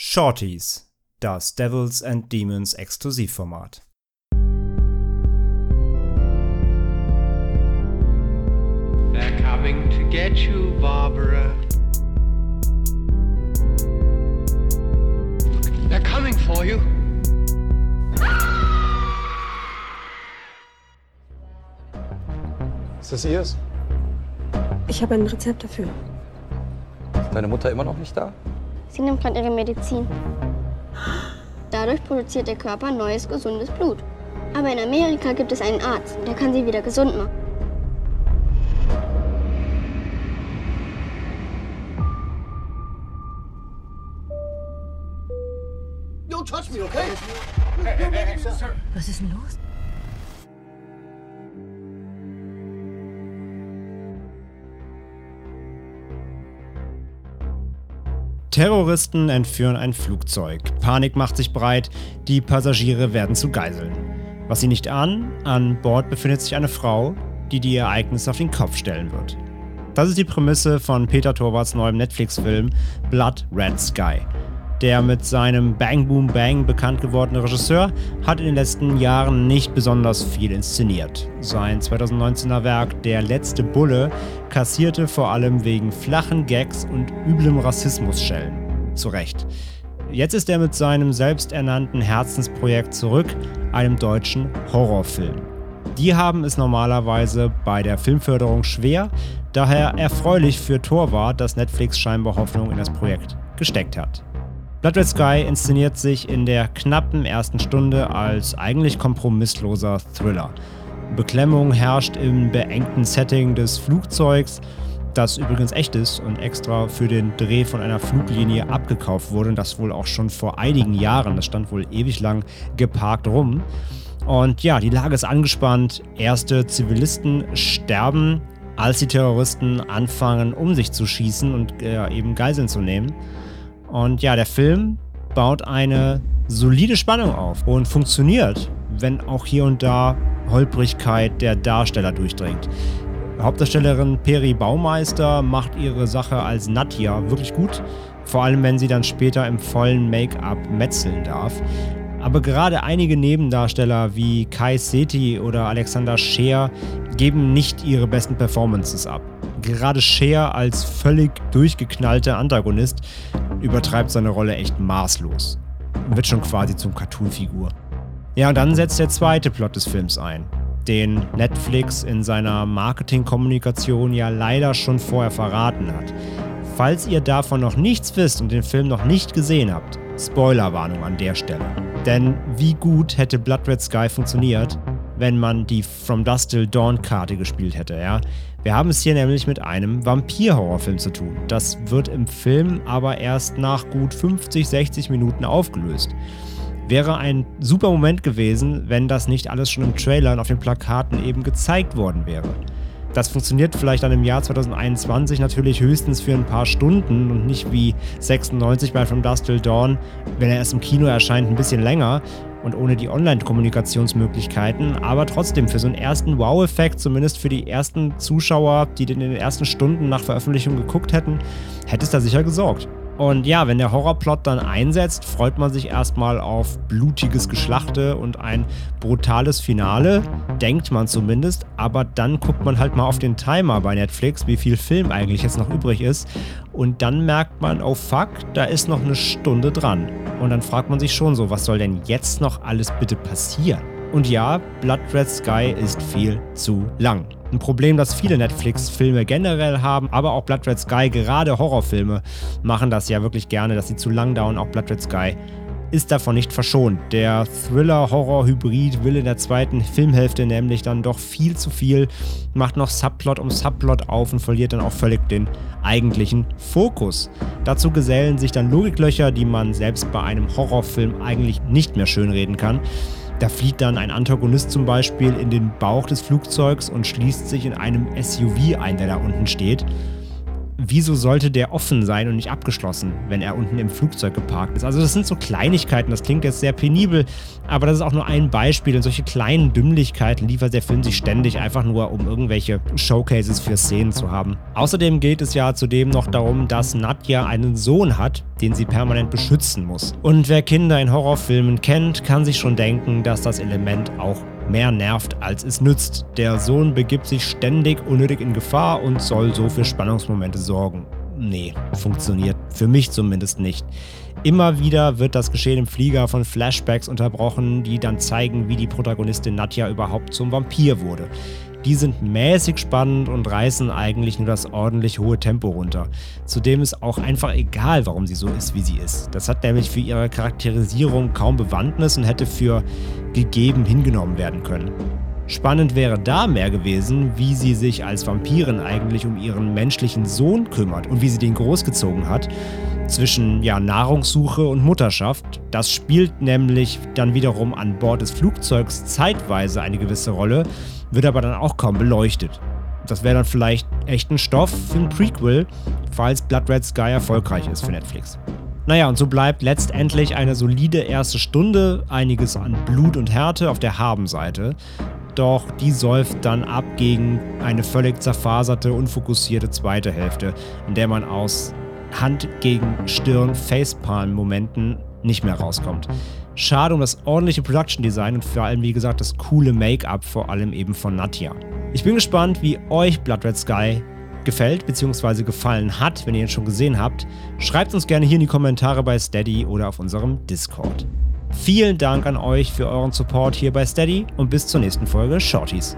Shorties, das Devils and Demons Exklusivformat. They're coming to get you, Barbara. They're coming for you. Ist das ihrs? Ich habe ein Rezept dafür. Ist deine Mutter immer noch nicht da? Sie nimmt gerade ihre Medizin. Dadurch produziert der Körper neues, gesundes Blut. Aber in Amerika gibt es einen Arzt, der kann sie wieder gesund machen. Was ist denn los? Terroristen entführen ein Flugzeug. Panik macht sich breit, die Passagiere werden zu Geiseln. Was sie nicht ahnen, an Bord befindet sich eine Frau, die die Ereignisse auf den Kopf stellen wird. Das ist die Prämisse von Peter Torwarts neuem Netflix-Film Blood Red Sky. Der mit seinem Bang Boom Bang bekannt gewordene Regisseur hat in den letzten Jahren nicht besonders viel inszeniert. Sein 2019er Werk Der letzte Bulle kassierte vor allem wegen flachen Gags und üblem Rassismus Schellen. Zu Recht. Jetzt ist er mit seinem selbsternannten Herzensprojekt zurück, einem deutschen Horrorfilm. Die haben es normalerweise bei der Filmförderung schwer, daher erfreulich für Torwart, dass Netflix scheinbar Hoffnung in das Projekt gesteckt hat. Blood Red Sky inszeniert sich in der knappen ersten Stunde als eigentlich kompromissloser Thriller. Beklemmung herrscht im beengten Setting des Flugzeugs, das übrigens echt ist und extra für den Dreh von einer Fluglinie abgekauft wurde das wohl auch schon vor einigen Jahren, das stand wohl ewig lang geparkt rum. Und ja, die Lage ist angespannt, erste Zivilisten sterben, als die Terroristen anfangen, um sich zu schießen und äh, eben Geiseln zu nehmen. Und ja, der Film baut eine solide Spannung auf und funktioniert, wenn auch hier und da Holprigkeit der Darsteller durchdringt. Hauptdarstellerin Peri Baumeister macht ihre Sache als Nadja wirklich gut, vor allem wenn sie dann später im vollen Make-up metzeln darf. Aber gerade einige Nebendarsteller wie Kai Seti oder Alexander Scheer geben nicht ihre besten Performances ab. Gerade Scheer als völlig durchgeknallter Antagonist übertreibt seine Rolle echt maßlos. Wird schon quasi zum Cartoon-Figur. Ja, und dann setzt der zweite Plot des Films ein, den Netflix in seiner Marketingkommunikation ja leider schon vorher verraten hat. Falls ihr davon noch nichts wisst und den Film noch nicht gesehen habt, Spoilerwarnung an der Stelle. Denn wie gut hätte Blood Red Sky funktioniert, wenn man die From Dusk Till Dawn Karte gespielt hätte, ja? Wir haben es hier nämlich mit einem Vampir-Horrorfilm zu tun. Das wird im Film aber erst nach gut 50, 60 Minuten aufgelöst. Wäre ein super Moment gewesen, wenn das nicht alles schon im Trailer und auf den Plakaten eben gezeigt worden wäre. Das funktioniert vielleicht dann im Jahr 2021 natürlich höchstens für ein paar Stunden und nicht wie 96 bei From Dusk Till Dawn, wenn er erst im Kino erscheint, ein bisschen länger und ohne die Online-Kommunikationsmöglichkeiten, aber trotzdem für so einen ersten Wow-Effekt, zumindest für die ersten Zuschauer, die in den ersten Stunden nach Veröffentlichung geguckt hätten, hätte es da sicher gesorgt. Und ja, wenn der Horrorplot dann einsetzt, freut man sich erstmal auf blutiges Geschlachte und ein brutales Finale, denkt man zumindest, aber dann guckt man halt mal auf den Timer bei Netflix, wie viel Film eigentlich jetzt noch übrig ist und dann merkt man, oh fuck, da ist noch eine Stunde dran. Und dann fragt man sich schon so, was soll denn jetzt noch alles bitte passieren? Und ja, Blood Red Sky ist viel zu lang. Ein Problem, das viele Netflix-Filme generell haben, aber auch Blood Red Sky, gerade Horrorfilme, machen das ja wirklich gerne, dass sie zu lang dauern. Auch Blood Red Sky ist davon nicht verschont. Der Thriller-Horror-Hybrid will in der zweiten Filmhälfte nämlich dann doch viel zu viel, macht noch Subplot um Subplot auf und verliert dann auch völlig den eigentlichen Fokus. Dazu gesellen sich dann Logiklöcher, die man selbst bei einem Horrorfilm eigentlich nicht mehr schönreden kann. Da flieht dann ein Antagonist zum Beispiel in den Bauch des Flugzeugs und schließt sich in einem SUV ein, der da unten steht. Wieso sollte der offen sein und nicht abgeschlossen, wenn er unten im Flugzeug geparkt ist? Also das sind so Kleinigkeiten, das klingt jetzt sehr penibel, aber das ist auch nur ein Beispiel und solche kleinen Dümmlichkeiten liefert der Film sich ständig einfach nur, um irgendwelche Showcases für Szenen zu haben. Außerdem geht es ja zudem noch darum, dass Nadja einen Sohn hat, den sie permanent beschützen muss. Und wer Kinder in Horrorfilmen kennt, kann sich schon denken, dass das Element auch mehr nervt, als es nützt. Der Sohn begibt sich ständig unnötig in Gefahr und soll so für Spannungsmomente sorgen. Nee, funktioniert für mich zumindest nicht. Immer wieder wird das Geschehen im Flieger von Flashbacks unterbrochen, die dann zeigen, wie die Protagonistin Nadja überhaupt zum Vampir wurde. Die sind mäßig spannend und reißen eigentlich nur das ordentlich hohe Tempo runter. Zudem ist auch einfach egal, warum sie so ist, wie sie ist. Das hat nämlich für ihre Charakterisierung kaum Bewandtnis und hätte für gegeben hingenommen werden können. Spannend wäre da mehr gewesen, wie sie sich als Vampirin eigentlich um ihren menschlichen Sohn kümmert und wie sie den großgezogen hat. Zwischen ja, Nahrungssuche und Mutterschaft. Das spielt nämlich dann wiederum an Bord des Flugzeugs zeitweise eine gewisse Rolle wird aber dann auch kaum beleuchtet. Das wäre dann vielleicht echt ein Stoff für ein Prequel, falls Blood Red Sky erfolgreich ist für Netflix. Naja, und so bleibt letztendlich eine solide erste Stunde, einiges an Blut und Härte auf der Habenseite. Doch die säuft dann ab gegen eine völlig zerfaserte, unfokussierte zweite Hälfte, in der man aus Hand gegen Stirn Facepalm-Momenten nicht mehr rauskommt. Schade um das ordentliche Production Design und vor allem, wie gesagt, das coole Make-up, vor allem eben von Nadja. Ich bin gespannt, wie euch Blood Red Sky gefällt bzw. gefallen hat, wenn ihr ihn schon gesehen habt. Schreibt uns gerne hier in die Kommentare bei Steady oder auf unserem Discord. Vielen Dank an euch für euren Support hier bei Steady und bis zur nächsten Folge Shorties.